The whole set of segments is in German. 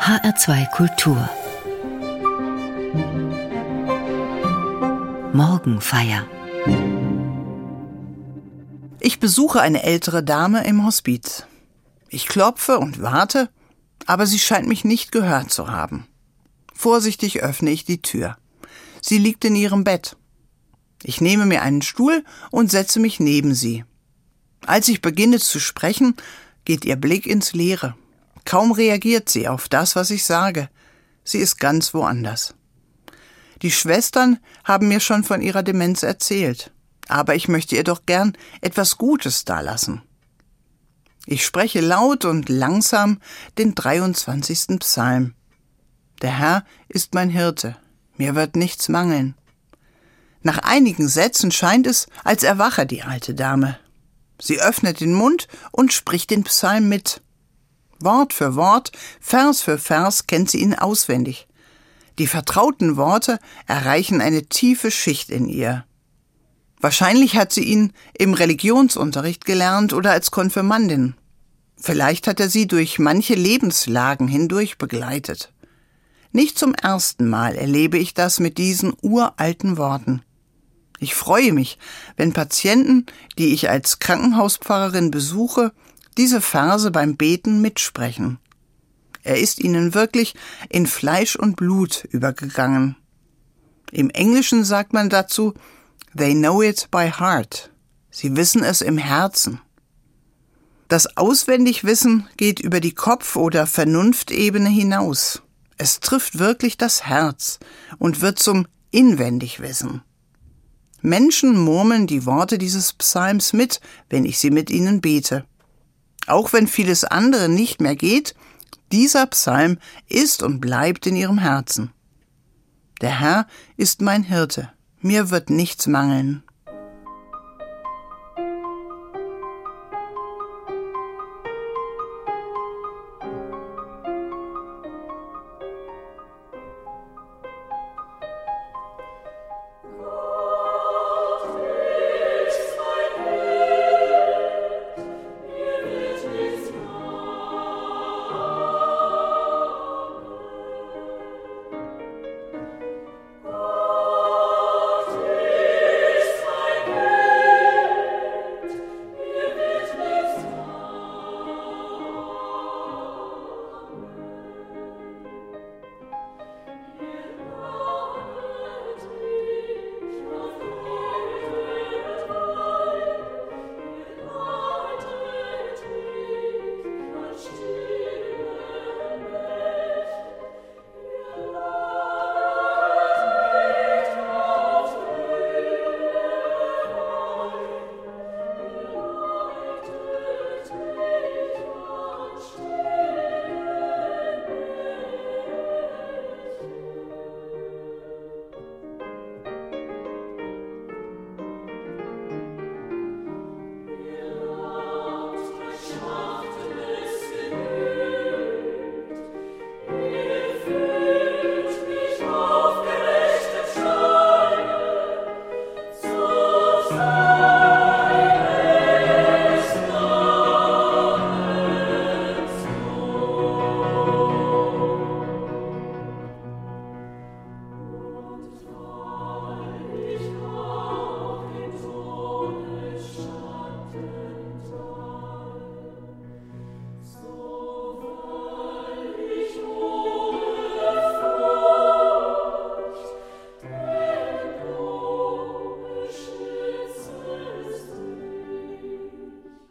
HR2 Kultur Morgenfeier Ich besuche eine ältere Dame im Hospiz. Ich klopfe und warte, aber sie scheint mich nicht gehört zu haben. Vorsichtig öffne ich die Tür. Sie liegt in ihrem Bett. Ich nehme mir einen Stuhl und setze mich neben sie. Als ich beginne zu sprechen, geht ihr Blick ins Leere. Kaum reagiert sie auf das, was ich sage. Sie ist ganz woanders. Die Schwestern haben mir schon von ihrer Demenz erzählt, aber ich möchte ihr doch gern etwas Gutes dalassen. Ich spreche laut und langsam den 23. Psalm. Der Herr ist mein Hirte, mir wird nichts mangeln. Nach einigen Sätzen scheint es, als erwache die alte Dame. Sie öffnet den Mund und spricht den Psalm mit. Wort für Wort, Vers für Vers kennt sie ihn auswendig. Die vertrauten Worte erreichen eine tiefe Schicht in ihr. Wahrscheinlich hat sie ihn im Religionsunterricht gelernt oder als Konfirmandin. Vielleicht hat er sie durch manche Lebenslagen hindurch begleitet. Nicht zum ersten Mal erlebe ich das mit diesen uralten Worten. Ich freue mich, wenn Patienten, die ich als Krankenhauspfarrerin besuche, diese Verse beim Beten mitsprechen. Er ist ihnen wirklich in Fleisch und Blut übergegangen. Im Englischen sagt man dazu, they know it by heart. Sie wissen es im Herzen. Das Auswendigwissen geht über die Kopf- oder Vernunftebene hinaus. Es trifft wirklich das Herz und wird zum Inwendigwissen. Menschen murmeln die Worte dieses Psalms mit, wenn ich sie mit ihnen bete. Auch wenn vieles andere nicht mehr geht, dieser Psalm ist und bleibt in ihrem Herzen. Der Herr ist mein Hirte, mir wird nichts mangeln.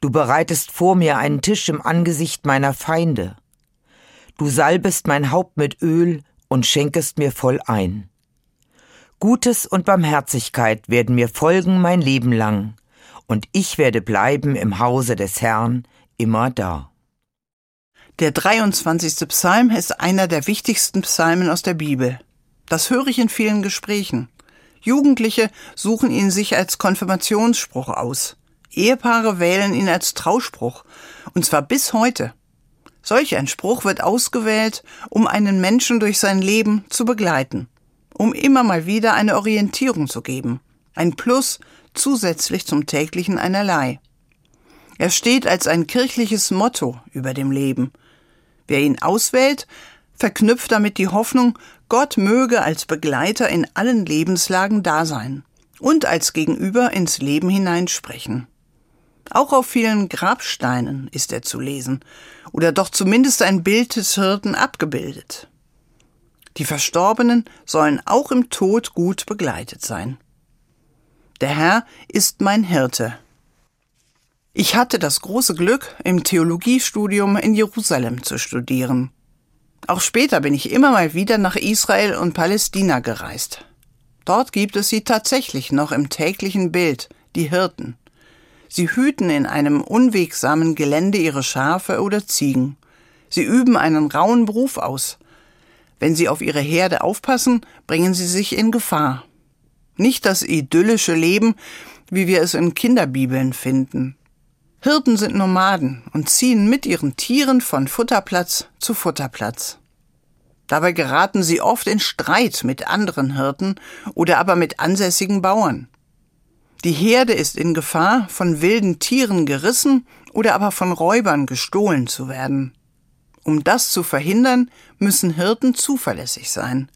Du bereitest vor mir einen Tisch im Angesicht meiner Feinde. Du salbest mein Haupt mit Öl und schenkest mir voll ein. Gutes und Barmherzigkeit werden mir folgen mein Leben lang, und ich werde bleiben im Hause des Herrn immer da. Der 23. Psalm ist einer der wichtigsten Psalmen aus der Bibel. Das höre ich in vielen Gesprächen. Jugendliche suchen ihn sich als Konfirmationsspruch aus. Ehepaare wählen ihn als Trauspruch. Und zwar bis heute. Solch ein Spruch wird ausgewählt, um einen Menschen durch sein Leben zu begleiten, um immer mal wieder eine Orientierung zu geben, ein Plus zusätzlich zum täglichen einerlei. Er steht als ein kirchliches Motto über dem Leben Wer ihn auswählt, verknüpft damit die Hoffnung, Gott möge als Begleiter in allen Lebenslagen da sein und als Gegenüber ins Leben hineinsprechen. Auch auf vielen Grabsteinen ist er zu lesen oder doch zumindest ein Bild des Hirten abgebildet. Die Verstorbenen sollen auch im Tod gut begleitet sein. Der Herr ist mein Hirte, ich hatte das große Glück, im Theologiestudium in Jerusalem zu studieren. Auch später bin ich immer mal wieder nach Israel und Palästina gereist. Dort gibt es sie tatsächlich noch im täglichen Bild, die Hirten. Sie hüten in einem unwegsamen Gelände ihre Schafe oder Ziegen. Sie üben einen rauen Beruf aus. Wenn sie auf ihre Herde aufpassen, bringen sie sich in Gefahr. Nicht das idyllische Leben, wie wir es in Kinderbibeln finden. Hirten sind Nomaden und ziehen mit ihren Tieren von Futterplatz zu Futterplatz. Dabei geraten sie oft in Streit mit anderen Hirten oder aber mit ansässigen Bauern. Die Herde ist in Gefahr, von wilden Tieren gerissen oder aber von Räubern gestohlen zu werden. Um das zu verhindern, müssen Hirten zuverlässig sein.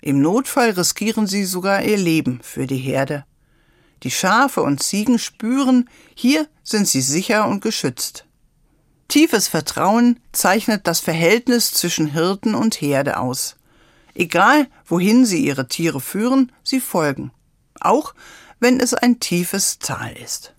Im Notfall riskieren sie sogar ihr Leben für die Herde. Die Schafe und Ziegen spüren, hier sind sie sicher und geschützt. Tiefes Vertrauen zeichnet das Verhältnis zwischen Hirten und Herde aus. Egal, wohin sie ihre Tiere führen, sie folgen, auch wenn es ein tiefes Tal ist.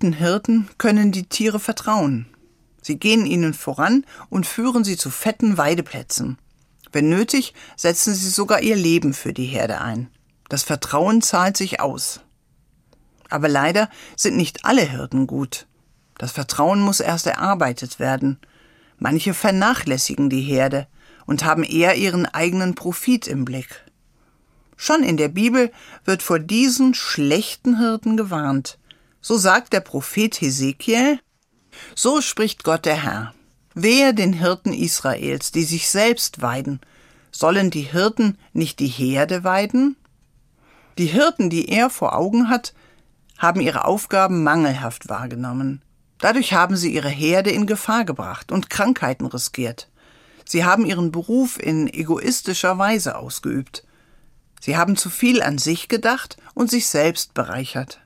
Guten Hirten können die Tiere vertrauen. Sie gehen ihnen voran und führen sie zu fetten Weideplätzen. Wenn nötig, setzen sie sogar ihr Leben für die Herde ein. Das Vertrauen zahlt sich aus. Aber leider sind nicht alle Hirten gut. Das Vertrauen muss erst erarbeitet werden. Manche vernachlässigen die Herde und haben eher ihren eigenen Profit im Blick. Schon in der Bibel wird vor diesen schlechten Hirten gewarnt. So sagt der Prophet Hesekiel, so spricht Gott der Herr. Wehe den Hirten Israels, die sich selbst weiden. Sollen die Hirten nicht die Herde weiden? Die Hirten, die er vor Augen hat, haben ihre Aufgaben mangelhaft wahrgenommen. Dadurch haben sie ihre Herde in Gefahr gebracht und Krankheiten riskiert. Sie haben ihren Beruf in egoistischer Weise ausgeübt. Sie haben zu viel an sich gedacht und sich selbst bereichert.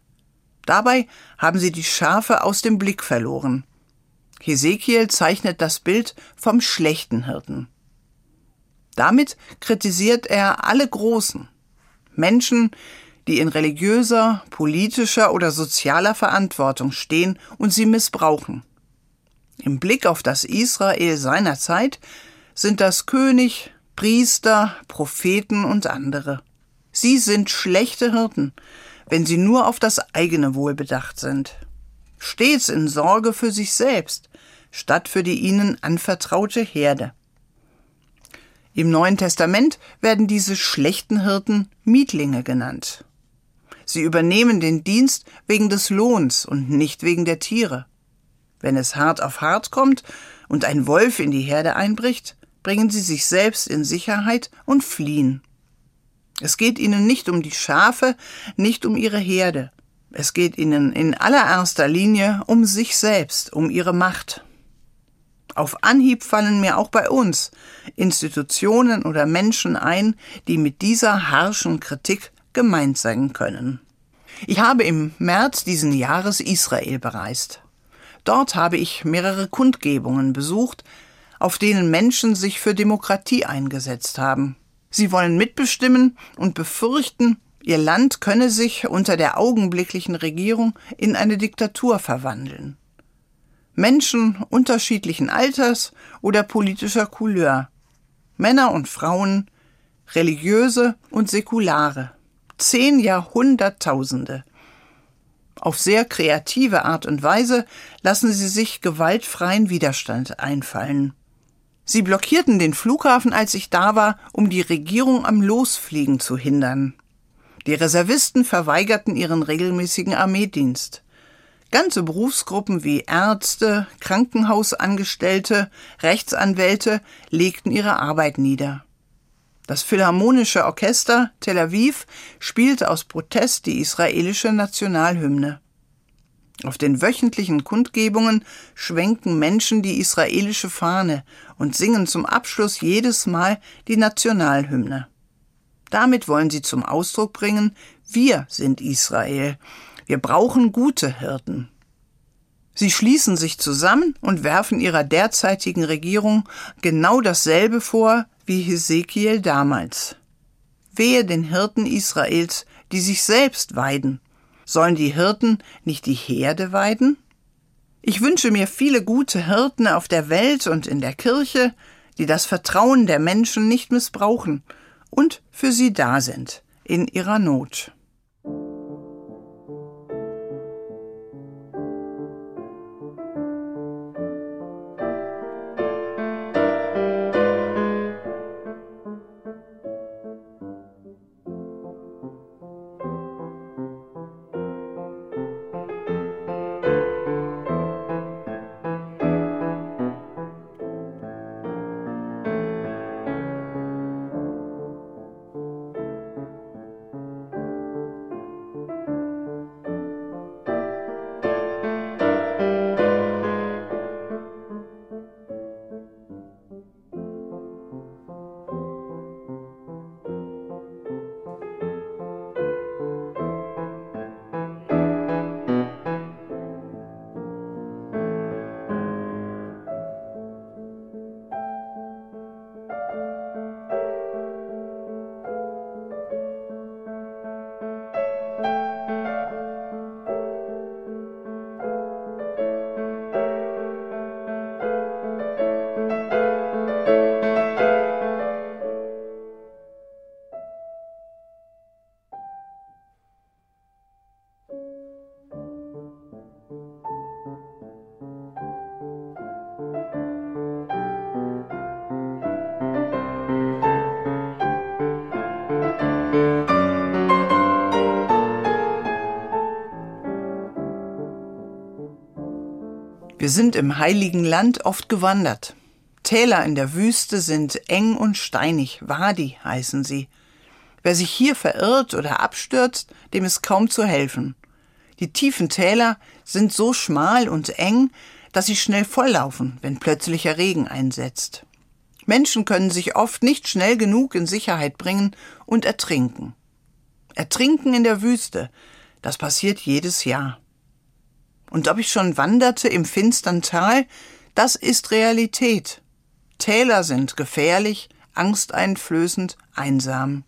Dabei haben sie die Schafe aus dem Blick verloren. Hesekiel zeichnet das Bild vom schlechten Hirten. Damit kritisiert er alle Großen, Menschen, die in religiöser, politischer oder sozialer Verantwortung stehen und sie missbrauchen. Im Blick auf das Israel seiner Zeit sind das König, Priester, Propheten und andere. Sie sind schlechte Hirten, wenn sie nur auf das eigene Wohl bedacht sind. Stets in Sorge für sich selbst, statt für die ihnen anvertraute Herde. Im Neuen Testament werden diese schlechten Hirten Mietlinge genannt. Sie übernehmen den Dienst wegen des Lohns und nicht wegen der Tiere. Wenn es hart auf hart kommt und ein Wolf in die Herde einbricht, bringen sie sich selbst in Sicherheit und fliehen. Es geht ihnen nicht um die Schafe, nicht um ihre Herde. Es geht ihnen in allererster Linie um sich selbst, um ihre Macht. Auf Anhieb fallen mir auch bei uns Institutionen oder Menschen ein, die mit dieser harschen Kritik gemeint sein können. Ich habe im März diesen Jahres Israel bereist. Dort habe ich mehrere Kundgebungen besucht, auf denen Menschen sich für Demokratie eingesetzt haben. Sie wollen mitbestimmen und befürchten, ihr Land könne sich unter der augenblicklichen Regierung in eine Diktatur verwandeln. Menschen unterschiedlichen Alters oder politischer Couleur, Männer und Frauen, religiöse und säkulare, zehn Jahrhunderttausende. Auf sehr kreative Art und Weise lassen sie sich gewaltfreien Widerstand einfallen. Sie blockierten den Flughafen, als ich da war, um die Regierung am Losfliegen zu hindern. Die Reservisten verweigerten ihren regelmäßigen Armeedienst. Ganze Berufsgruppen wie Ärzte, Krankenhausangestellte, Rechtsanwälte legten ihre Arbeit nieder. Das Philharmonische Orchester Tel Aviv spielte aus Protest die israelische Nationalhymne. Auf den wöchentlichen Kundgebungen schwenken Menschen die israelische Fahne und singen zum Abschluss jedes Mal die Nationalhymne. Damit wollen sie zum Ausdruck bringen, wir sind Israel. Wir brauchen gute Hirten. Sie schließen sich zusammen und werfen ihrer derzeitigen Regierung genau dasselbe vor wie Hesekiel damals. Wehe den Hirten Israels, die sich selbst weiden Sollen die Hirten nicht die Herde weiden? Ich wünsche mir viele gute Hirten auf der Welt und in der Kirche, die das Vertrauen der Menschen nicht missbrauchen und für sie da sind in ihrer Not. Wir sind im heiligen Land oft gewandert. Täler in der Wüste sind eng und steinig, Wadi heißen sie. Wer sich hier verirrt oder abstürzt, dem ist kaum zu helfen. Die tiefen Täler sind so schmal und eng, dass sie schnell volllaufen, wenn plötzlicher Regen einsetzt. Menschen können sich oft nicht schnell genug in Sicherheit bringen und ertrinken. Ertrinken in der Wüste, das passiert jedes Jahr. Und ob ich schon wanderte im finstern Tal, das ist Realität. Täler sind gefährlich, angsteinflößend, einsam.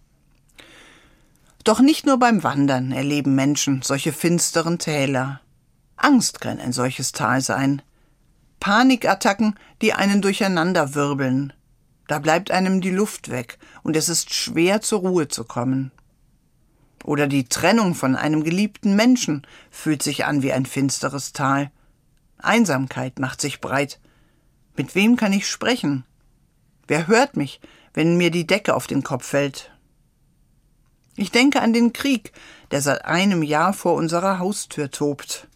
Doch nicht nur beim Wandern erleben Menschen solche finsteren Täler. Angst kann ein solches Tal sein. Panikattacken, die einen durcheinanderwirbeln. Da bleibt einem die Luft weg und es ist schwer zur Ruhe zu kommen. Oder die Trennung von einem geliebten Menschen fühlt sich an wie ein finsteres Tal. Einsamkeit macht sich breit. Mit wem kann ich sprechen? Wer hört mich, wenn mir die Decke auf den Kopf fällt? Ich denke an den Krieg, der seit einem Jahr vor unserer Haustür tobt.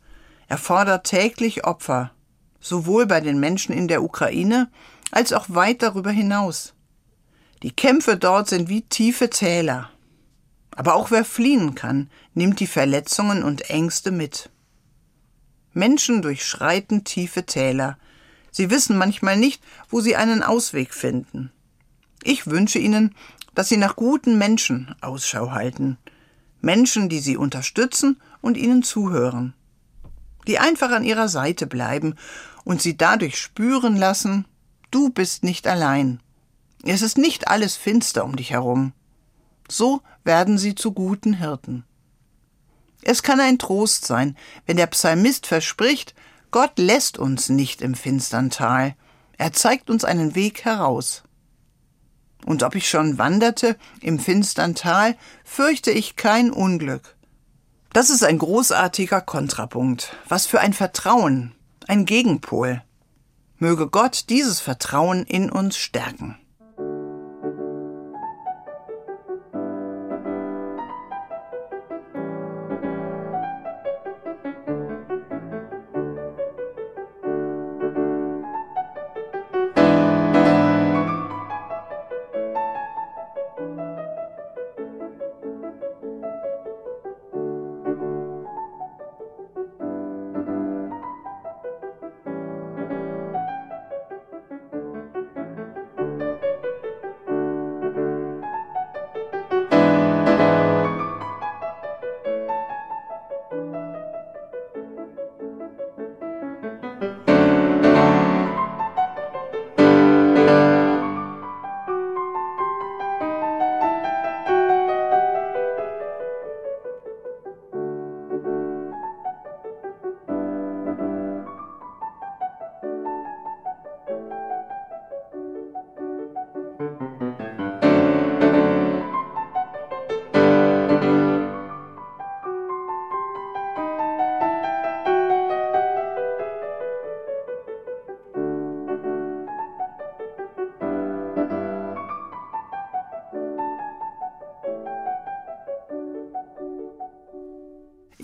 Er fordert täglich Opfer, sowohl bei den Menschen in der Ukraine als auch weit darüber hinaus. Die Kämpfe dort sind wie tiefe Täler. Aber auch wer fliehen kann, nimmt die Verletzungen und Ängste mit. Menschen durchschreiten tiefe Täler. Sie wissen manchmal nicht, wo sie einen Ausweg finden. Ich wünsche ihnen, dass sie nach guten Menschen Ausschau halten. Menschen, die sie unterstützen und ihnen zuhören. Die einfach an ihrer Seite bleiben und sie dadurch spüren lassen, du bist nicht allein. Es ist nicht alles finster um dich herum. So werden sie zu guten Hirten. Es kann ein Trost sein, wenn der Psalmist verspricht, Gott lässt uns nicht im finstern Tal, er zeigt uns einen Weg heraus. Und ob ich schon wanderte im finstern Tal, fürchte ich kein Unglück. Das ist ein großartiger Kontrapunkt. Was für ein Vertrauen, ein Gegenpol. Möge Gott dieses Vertrauen in uns stärken.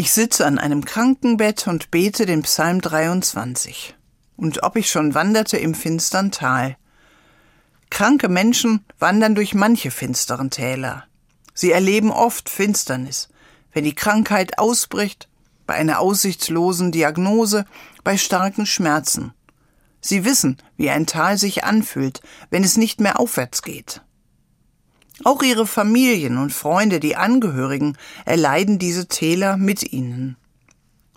Ich sitze an einem Krankenbett und bete den Psalm 23. Und ob ich schon wanderte im finstern Tal. Kranke Menschen wandern durch manche finsteren Täler. Sie erleben oft Finsternis, wenn die Krankheit ausbricht, bei einer aussichtslosen Diagnose, bei starken Schmerzen. Sie wissen, wie ein Tal sich anfühlt, wenn es nicht mehr aufwärts geht. Auch ihre Familien und Freunde, die Angehörigen, erleiden diese Täler mit ihnen.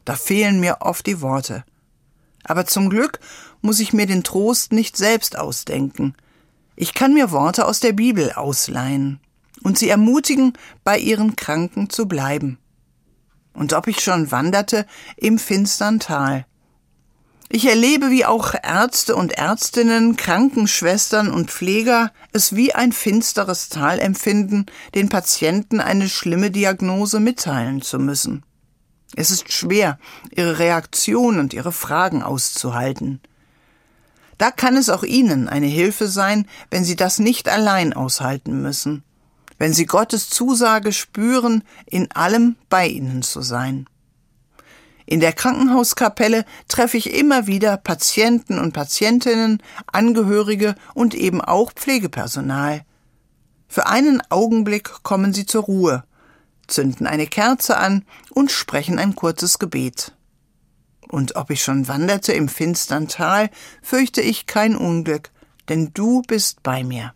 Da fehlen mir oft die Worte. Aber zum Glück muss ich mir den Trost nicht selbst ausdenken. Ich kann mir Worte aus der Bibel ausleihen und sie ermutigen, bei ihren Kranken zu bleiben. Und ob ich schon wanderte im finstern Tal, ich erlebe, wie auch Ärzte und Ärztinnen, Krankenschwestern und Pfleger es wie ein finsteres Tal empfinden, den Patienten eine schlimme Diagnose mitteilen zu müssen. Es ist schwer, ihre Reaktion und ihre Fragen auszuhalten. Da kann es auch Ihnen eine Hilfe sein, wenn Sie das nicht allein aushalten müssen, wenn Sie Gottes Zusage spüren, in allem bei Ihnen zu sein. In der Krankenhauskapelle treffe ich immer wieder Patienten und Patientinnen, Angehörige und eben auch Pflegepersonal. Für einen Augenblick kommen sie zur Ruhe, zünden eine Kerze an und sprechen ein kurzes Gebet. Und ob ich schon wanderte im finstern Tal, fürchte ich kein Unglück, denn du bist bei mir.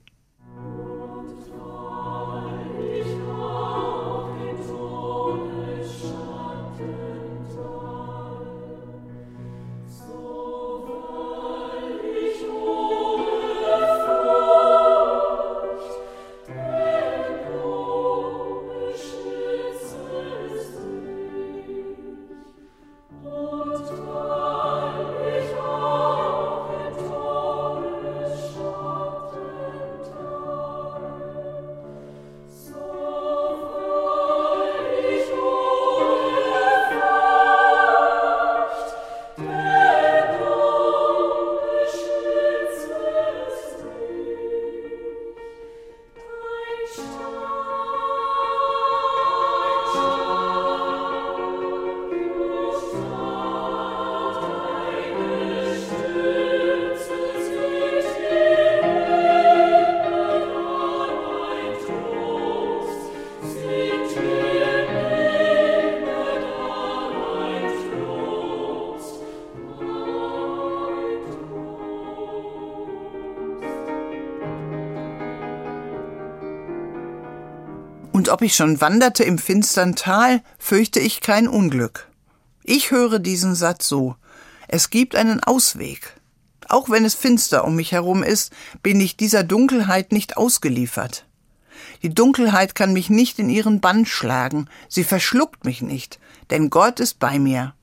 Und ob ich schon wanderte im finstern Tal, fürchte ich kein Unglück. Ich höre diesen Satz so. Es gibt einen Ausweg. Auch wenn es finster um mich herum ist, bin ich dieser Dunkelheit nicht ausgeliefert. Die Dunkelheit kann mich nicht in ihren Bann schlagen, sie verschluckt mich nicht, denn Gott ist bei mir.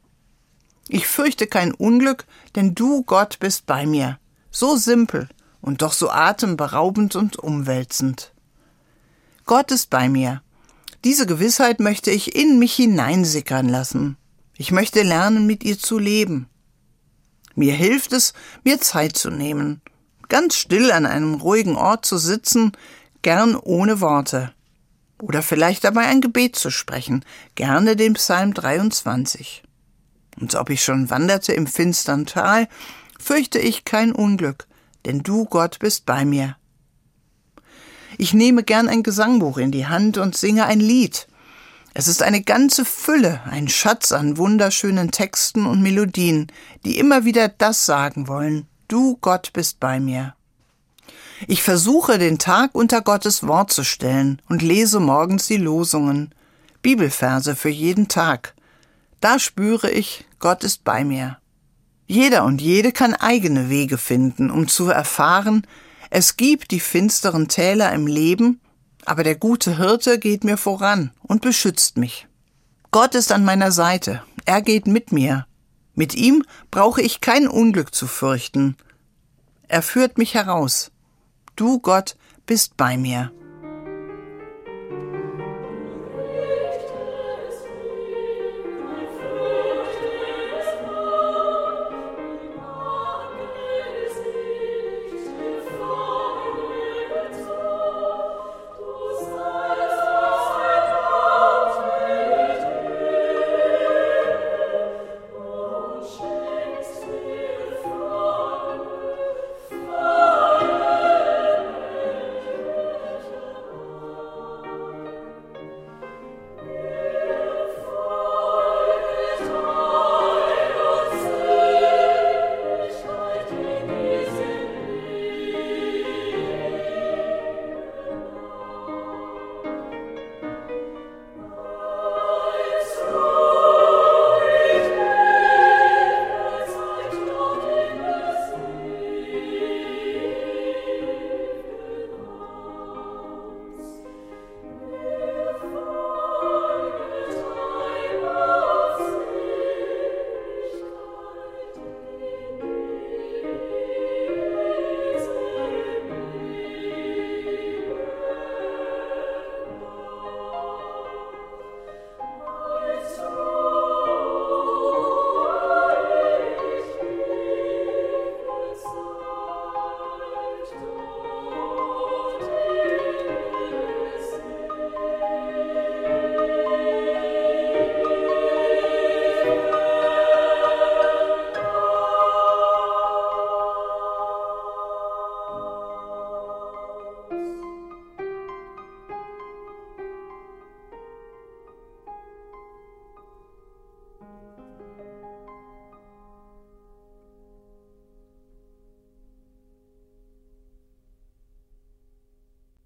Ich fürchte kein Unglück, denn du, Gott, bist bei mir. So simpel und doch so atemberaubend und umwälzend. Gott ist bei mir. Diese Gewissheit möchte ich in mich hineinsickern lassen. Ich möchte lernen, mit ihr zu leben. Mir hilft es, mir Zeit zu nehmen, ganz still an einem ruhigen Ort zu sitzen, gern ohne Worte. Oder vielleicht dabei ein Gebet zu sprechen, gerne den Psalm 23. Und ob ich schon wanderte im finstern Tal, fürchte ich kein Unglück, denn du, Gott, bist bei mir. Ich nehme gern ein Gesangbuch in die Hand und singe ein Lied. Es ist eine ganze Fülle, ein Schatz an wunderschönen Texten und Melodien, die immer wieder das sagen wollen, du Gott bist bei mir. Ich versuche, den Tag unter Gottes Wort zu stellen und lese morgens die Losungen, Bibelverse für jeden Tag. Da spüre ich, Gott ist bei mir. Jeder und jede kann eigene Wege finden, um zu erfahren, es gibt die finsteren Täler im Leben, aber der gute Hirte geht mir voran und beschützt mich. Gott ist an meiner Seite, er geht mit mir. Mit ihm brauche ich kein Unglück zu fürchten. Er führt mich heraus. Du, Gott, bist bei mir.